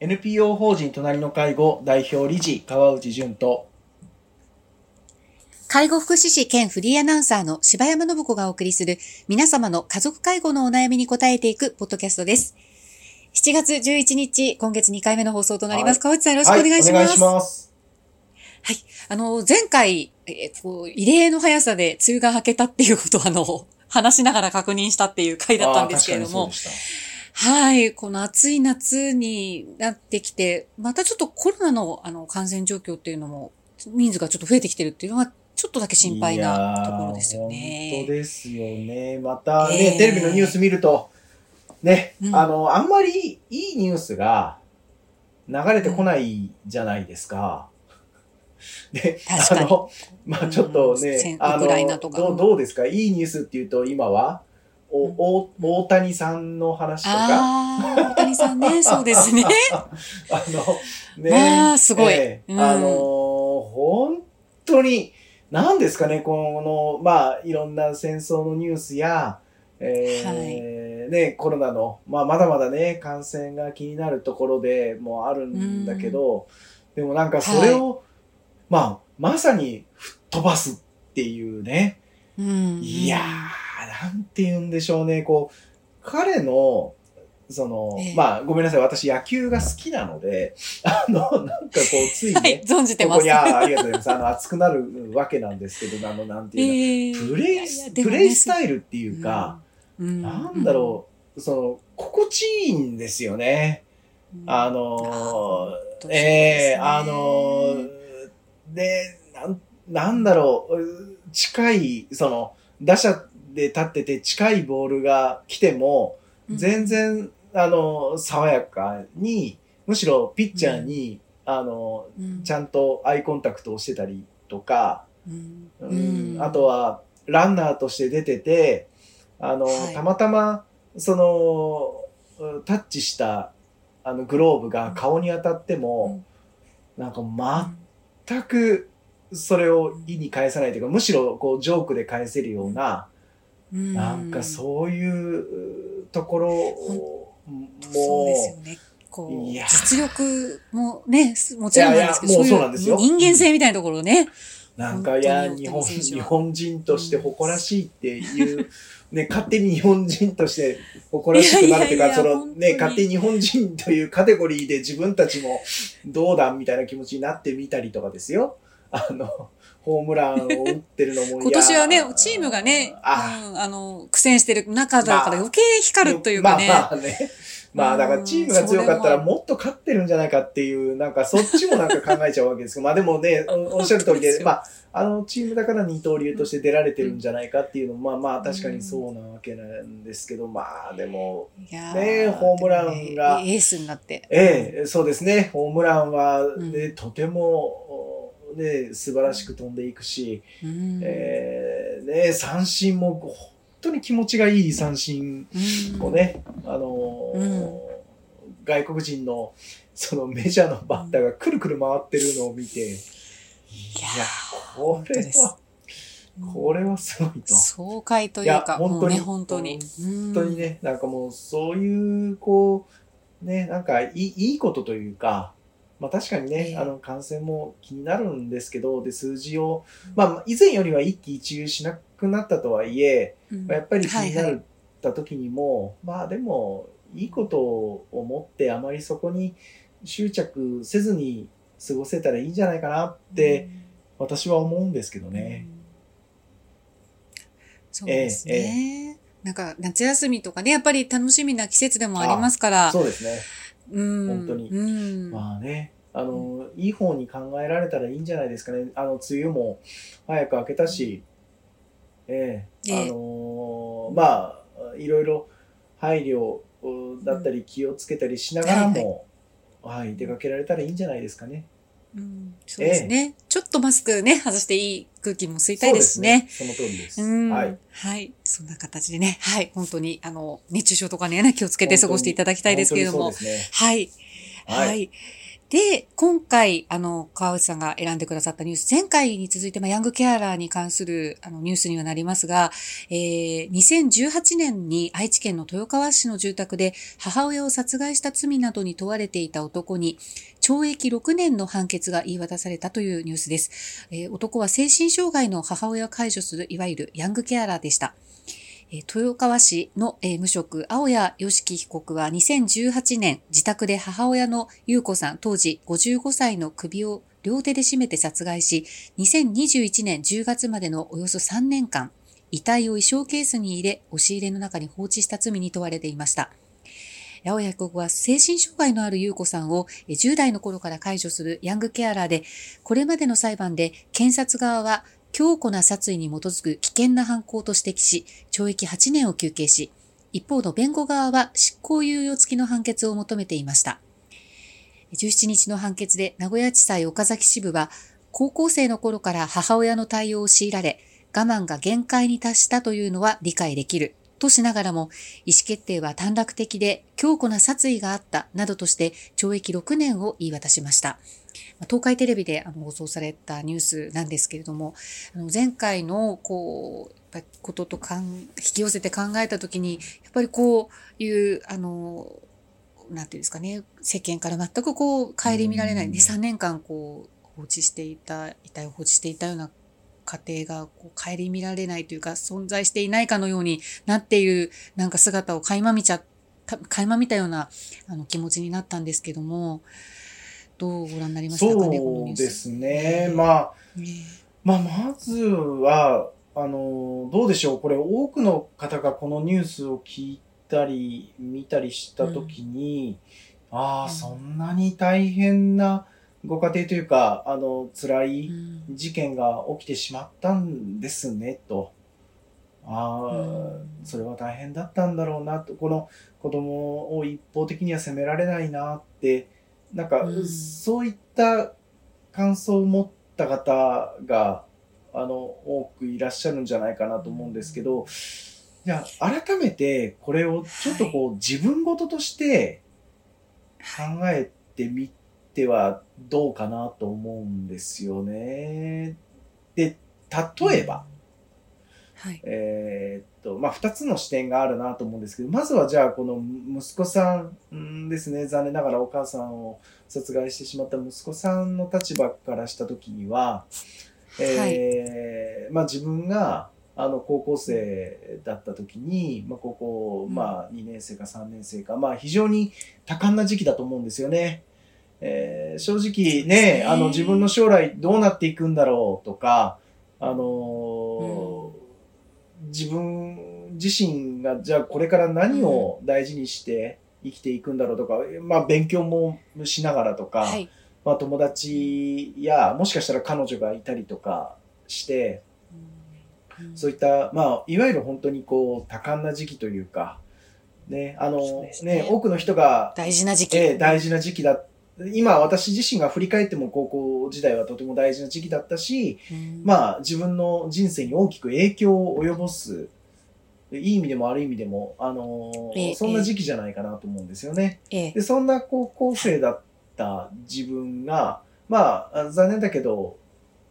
NPO 法人隣の介護代表理事川内淳と介護福祉士兼フリーアナウンサーの柴山信子がお送りする皆様の家族介護のお悩みに答えていくポッドキャストです。7月11日、今月2回目の放送となります。はい川内さんよろしくお願いします。はい、お願いします。はい。あの、前回、えーこう異例の速さで梅雨が明けたっていうことを、あの、話しながら確認したっていう回だったんですけれどもはい。この暑い夏になってきて、またちょっとコロナのあの感染状況っていうのも、人数がちょっと増えてきてるっていうのは、ちょっとだけた心配なところですよね。本当ですよね。またね、えーテレビのニュース見ると、ね、うんあの、あんまりいいニュースが流れてこないじゃないですか。で、確かにあの、まあちょっとね、あうんウクライナのとかどう、どうですか？いいニュースっていうと、今は、お、うん。お大谷さんの話とか、大谷さんね、そうですね。あの、ね。あーすごい。うん。ええあのー本当に、何ですかね、この、まあ、いろんな戦争のニュースや、えーね、コロナの、まあ、まだまだね、感染が気になるところでもあるんだけど、でもなんかそれを、まあ、まさに吹っ飛ばすっていうね、うん。いやー、なんて言うんでしょうね、こう、彼の、その、ええ。まあ、ごめんなさい、私野球が好きなので、あの、なんかこう、ついね、はい、存じてます。ここに、あーありがとうございます。あの、熱くなるわけなんですけど、あの、なんていうの、えープレイいねプレイスタイルっていうか、うん。なんだろう、その、心地いいんですよね。うん。あのーあね。ええあのーで、なん、なんだろう、近い、その、打者で立ってて近いボールが来ても、全然、あの、爽やかに、むしろピッチャーに、あの、うん。ちゃんとアイコンタクトをしてたりとか、うん。うん。うん。あとは、ランナーとして出てて、あの、はい。たまたま、その、うんタッチした、あの、グローブが顔に当たっても、なんか全く、それを意に返さないというか、むしろ、こう、ジョークで返せるような、うんなんかそういうところを、そうですよもね。こういや、実力もね、もちろんなんですけど、人間性みたいなところをね。う、なんか、いや、日本、日本人として誇らしいっていう、ね、勝手に日本人として誇らしくなるっていうか、そのね、勝手に日本人というカテゴリーで自分たちもどうだみたいな気持ちになってみたりとかですよ。あの、ホームランを打ってるのも今年はねチームがね、あ。うんあの、苦戦してる中だから余計光るというかね。まあまあね。まあだからチームが強かったらうんも。っと勝ってるんじゃないかっていう、なんかそっちもなんか考えちゃうわけです。けど、まあでもね、おおっしゃる通りで、まあ、あのチームだから二刀流として出られてるんじゃないかっていうのも、まあまあ確かにそうなわけなんですけど、まあでも、ねホームランがエースになって。ええ、そうですね、ホームランは、ん。ねとても、ね、素晴らしく飛んでいくし、うん。えーね、三振も本当に気持ちがいい三振うん。をね、あのーうん。外国人のそのメジャーのバッターがくるくる回ってるのを見て、いや、これは、これはすごいと。爽快というか、本当に。ね、本当に。本当にね、なんかもうそういう、こう、ね、なんかいいいいことというか、まあ確かにね、ええあの感染も気になるんですけど、で、数字を、まあ以前よりは一喜一憂しなくなったとはいえ、うん、まあやっぱり気にはいはないった時にも、まあでも、いいことを思ってあまりそこに執着せずに過ごせたらいいんじゃないかなって、私は思うんですけどうんね。そうですね。なんか夏休みとかね、やっぱり楽しみな季節でもありますから。そうですね。うん。本当に。うん。まあね、あの、いい方に考えられたらいいんじゃないですかね。あの、梅雨も早く明けたし、ええええ。あのーまあ、いろいろ配慮だったり気をつけたりしながらも、はい、出かけられたらいいんじゃないですかね。うん。そうですね、ちょっとマスクね、外していい空気も吸いたいですしね。そね。その通りです。うんはい。はい。そんな形でね、はい。本当に、あの、熱中症とかね、気をつけて過ごしていただきたいですけれども。そうですね。はい。はいはい。で、今回、あの、川内さんが選んでくださったニュース、前回に続いて、まあ、ヤングケアラーに関するあのニュースにはなりますが、えー、2018年に愛知県の豊川市の住宅で母親を殺害した罪などに問われていた男に、懲役6年の判決が言い渡されたというニュースです。えー、男は精神障害の母親を介助する、いわゆるヤングケアラーでした。豊川市の無職、青谷良樹被告は2018年、自宅で母親の優子さん、当時55歳の首を両手で絞めて殺害し、2021年10月までのおよそ3年間、遺体を衣装ケースに入れ、押し入れの中に放置した罪に問われていました。青谷被告は精神障害のある優子さんを10代の頃から解除するヤングケアラーで、これまでの裁判で検察側は強固な殺意に基づく危険な犯行と指摘し、懲役8年を求刑し、一方の弁護側は執行猶予付きの判決を求めていました。17日の判決で名古屋地裁岡崎支部は、高校生の頃から母親の対応を強いられ、我慢が限界に達したというのは理解できる。としながらも、意思決定は短絡的で強固な殺意があったなどとして懲役6年を言い渡しました。東海テレビで放送されたニュースなんですけれども、あの前回のこう、やっぱこととかん引き寄せて考えたときに、やっぱりこういう、あの、なんていうんですかね、世間から全くこう、顧みられない、2、3年間こう、放置していた、遺体を放置していたような家庭がこう顧みられないというか、存在していないかのようになっている、なんか姿を垣間見ちゃった、垣間見たようなあの気持ちになったんですけども、どうご覧になりましたか？ね、そうですね。まあ、まあ、まずは、あの、どうでしょう？これ、多くの方がこのニュースを聞いたり、見たりしたときに、うん、ああ、そんなに大変なご家庭というか、あの、辛い事件が起きてしまったんですね、と。ああ、うん、それは大変だったんだろうなと。この子供を一方的には責められないなって、なんか、うん、そういった感想を持った方が、あの、多くいらっしゃるんじゃないかなと思うんですけど、じゃあ、改めてこれをちょっとこう、はい、自分事として考えてみてはどうかなと思うんですよね。で、例えば、うんはい、えっと、まあ、二つの視点があるなと思うんですけど、まずはじゃあ、この息子さんですね、残念ながらお母さんを殺害してしまった息子さんの立場からしたときには、えー、はい、まあ、自分が、あの、高校生だった時に、まあ、高校、まあ、2年生か3年生か、まあ、非常に多感な時期だと思うんですよね。えー、正直ね、あの、自分の将来どうなっていくんだろうとか、あのーうん自分自身がじゃあこれから何を大事にして生きていくんだろうとか、まあ勉強もしながらとか、はい、まあ友達やもしかしたら彼女がいたりとかして、うん、そういった、まあいわゆる本当にこう多感な時期というか、ね、あのね、ね、多くの人が大事な時期、えー、大事な時期だ今私自身が振り返っても高校時代はとても大事な時期だったし、うん、まあ自分の人生に大きく影響を及ぼす、いい意味でも悪い意味でも、あのー、そんな時期じゃないかなと思うんですよね。でそんな高校生だった自分が、まあ残念だけど、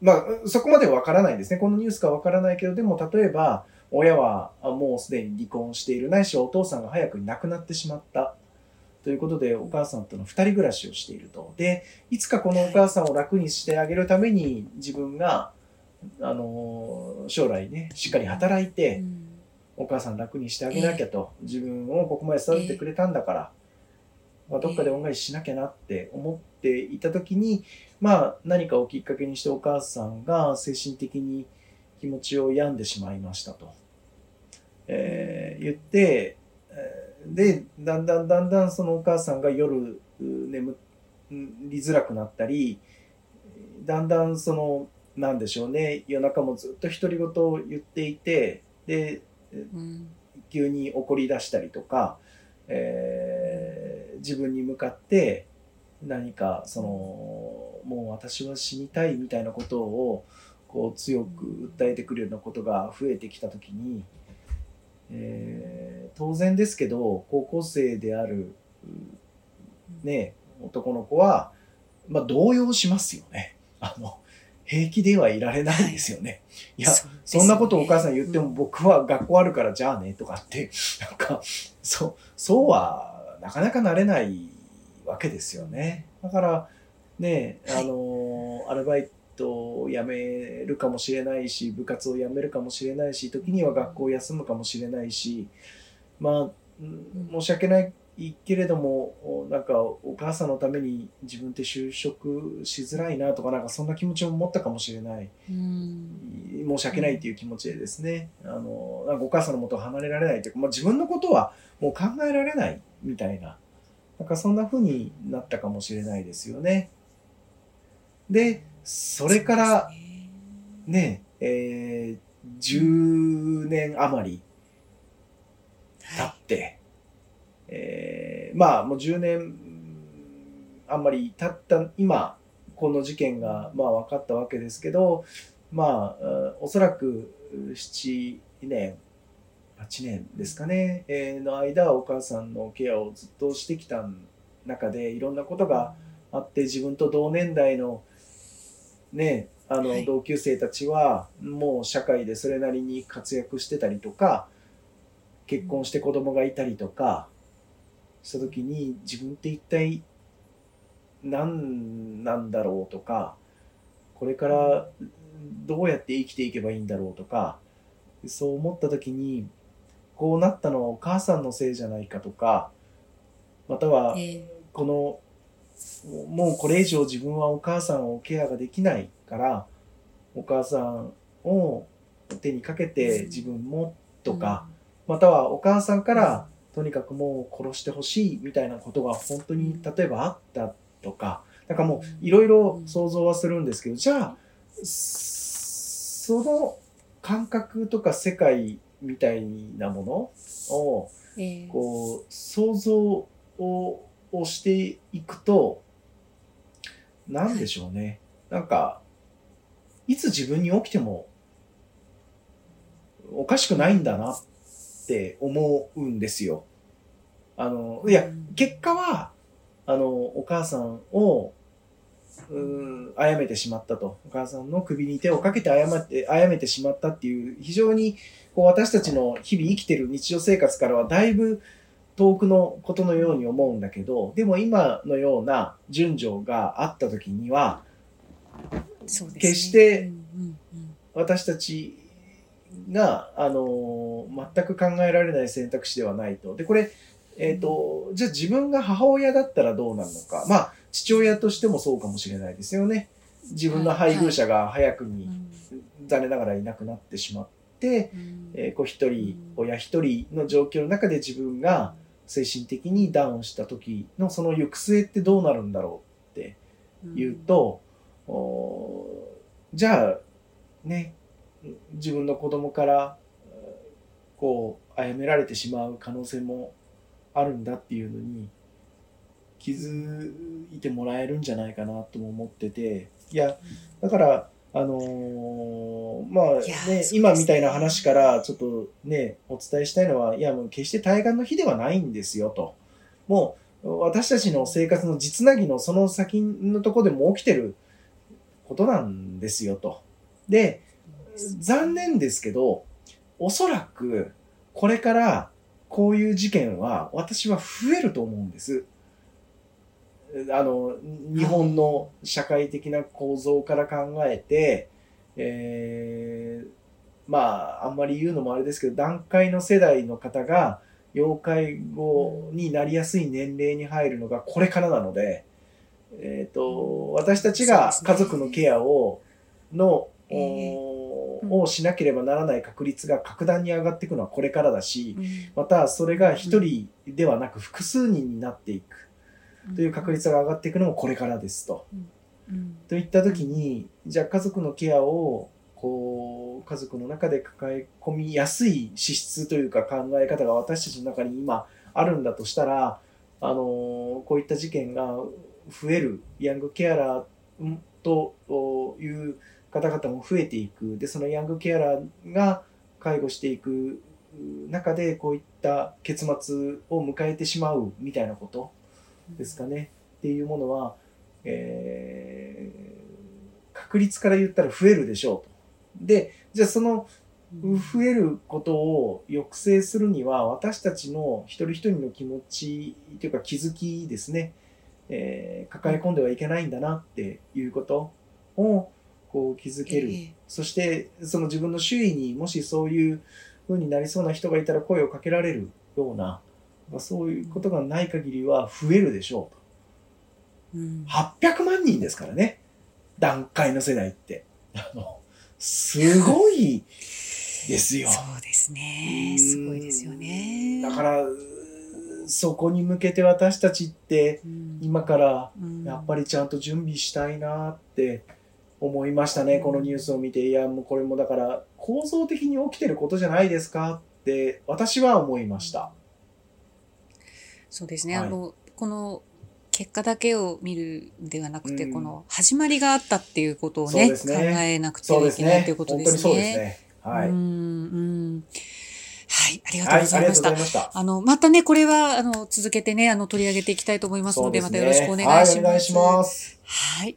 まあそこまでわからないんですね。このニュースかわからないけど、でも例えば、親はもうすでに離婚している、ないしお父さんが早くに亡くなってしまった。ということで、お母さんとの二人暮らしをしていると。で、いつかこのお母さんを楽にしてあげるために、自分が、あの、将来ね、しっかり働いて、お母さん楽にしてあげなきゃと、自分をここまで育ててくれたんだから、まあ、どっかで恩返ししなきゃなって思っていた時に、まあ、何かをきっかけにしてお母さんが精神的に気持ちを病んでしまいましたと、えー、言って、えーで、だんだんだんだんそのお母さんが夜眠りづらくなったり、だんだんその、なんでしょうね、夜中もずっと独り言を言っていて、で、急に怒り出したりとか、えー、自分に向かって何かその、もう私は死にたいみたいなことをこう強く訴えてくるようなことが増えてきた時に、えー、当然ですけど高校生である、ね、男の子はまあ動揺しますよね。あの、平気ではいられないですよね。いや、そ,、そんなことお母さん言っても僕は学校あるからじゃあねとかって、なんか、そう、そうはなかなかなれないわけですよね。だから、ね、あの、アルバイトを辞めるかもしれないし、部活を辞めるかもしれないし、時には学校を休むかもしれないし、まあ、申し訳ないけれども、なんかお母さんのために自分って就職しづらいなとか、なんかそんな気持ちも持ったかもしれない。申し訳ないっていう気持ちでですね、あの、なんかお母さんのもと離れられないというか、まあ、自分のことはもう考えられないみたいな、なんかそんな風になったかもしれないですよね。で、それからね、えー、10年余り経って、はい、えー、まあもう10年あんまり経った今、この事件がまあ分かったわけですけど、まあ、おそらく7年、8年ですかね、えー、の間、お母さんのケアをずっとしてきた中で、いろんなことがあって、自分と同年代のね、あの、同級生たちは、もう社会でそれなりに活躍してたりとか、結婚して子供がいたりとか、した時に自分って一体何なんだろうとか、これからどうやって生きていけばいいんだろうとか、そう思った時に、こうなったのはお母さんのせいじゃないかとか、または、このもうこれ以上自分はお母さんをケアができないから、お母さんを手にかけて自分もとか、またはお母さんからとにかくもう殺してほしいみたいなことが本当に例えばあったとか、なんかもういろいろ想像はするんですけど、じゃあ、その感覚とか世界みたいなものを、こう、想像ををしていくと、なんでしょうね。なんか、いつ自分に起きてもおかしくないんだなって思うんですよ。あの、いや、結果は、あの、お母さんを、うん、殺めてしまったと。お母さんの首に手をかけて殺って、殺めてしまったっていう、非常に、こう、私たちの日々生きてる日常生活からはだいぶ、遠くのことのように思うんだけど、でも今のような順序があった時には、決して私たちが、あの、全く考えられない選択肢ではないと。で、これ、えっ、ー、と、じゃあ自分が母親だったらどうなるのか。まあ、父親としてもそうかもしれないですよね。自分の配偶者が早くに、残念ながらいなくなってしまって、えー、子一人、親一人の状況の中で自分が、精神的にダウンした時のその行く末ってどうなるんだろうって言うと、うん、じゃあね自分の子供からこう殺められてしまう可能性もあるんだっていうのに気づいてもらえるんじゃないかなとも思ってていやだからあのー、まあね、今みたいな話からちょっとね、お伝えしたいのは、いやもう決して対岸の日ではないんですよと。もう私たちの生活の実なぎのその先のとこでも起きてることなんですよと。で、残念ですけど、おそらくこれからこういう事件は私は増えると思うんです。あの、日本の社会的な構造から考えて、えー、まあ、あんまり言うのもあれですけど、段階の世代の方が、要介護になりやすい年齢に入るのがこれからなので、えっ、ー、と、私たちが家族のケアを、の、えーをしなければならない確率が格段に上がっていくのはこれからだし、またそれが一人ではなく複数人になっていく。という確率が上がっていくのもこれからですと。といった時にじゃあ家族のケアをこう家族の中で抱え込みやすい資質というか考え方が私たちの中に今あるんだとしたら、あのこういった事件が増えるヤングケアラーという方々も増えていく。でそのヤングケアラーが介護していく中でこういった結末を迎えてしまうみたいなことですかね。っていうものは、えー、確率から言ったら増えるでしょうと。で、じゃあその増えることを抑制するには私たちの一人一人の気持ちというか気づきですね、えー、抱え込んではいけないんだなっていうことをこう気づける、えー、そしてその自分の周囲にもしそういう風になりそうな人がいたら声をかけられるような、まあ、そういうことがない限りは増えるでしょうと、うん、800万人ですからね。段階の世代って。あのすごいですよ。そうですね。すごいですよね。だから、そこに向けて私たちって今からやっぱりちゃんと準備したいなって思いましたね、このニュースを見て。いや、もうこれもだから構造的に起きてることじゃないですか？って私は思いました。そうですね。はい、あの、この結果だけを見るんではなくて、この始まりがあったっていうことをね、ね考えなくてはいけないということですね。そうですね。はい。うんうんはい、ありがとうございました。はい、したあの、またね、これは、あの、続けてね、あの、取り上げていきたいと思いますので、でね、またよろしくお願いします。はい、お願いします。はい。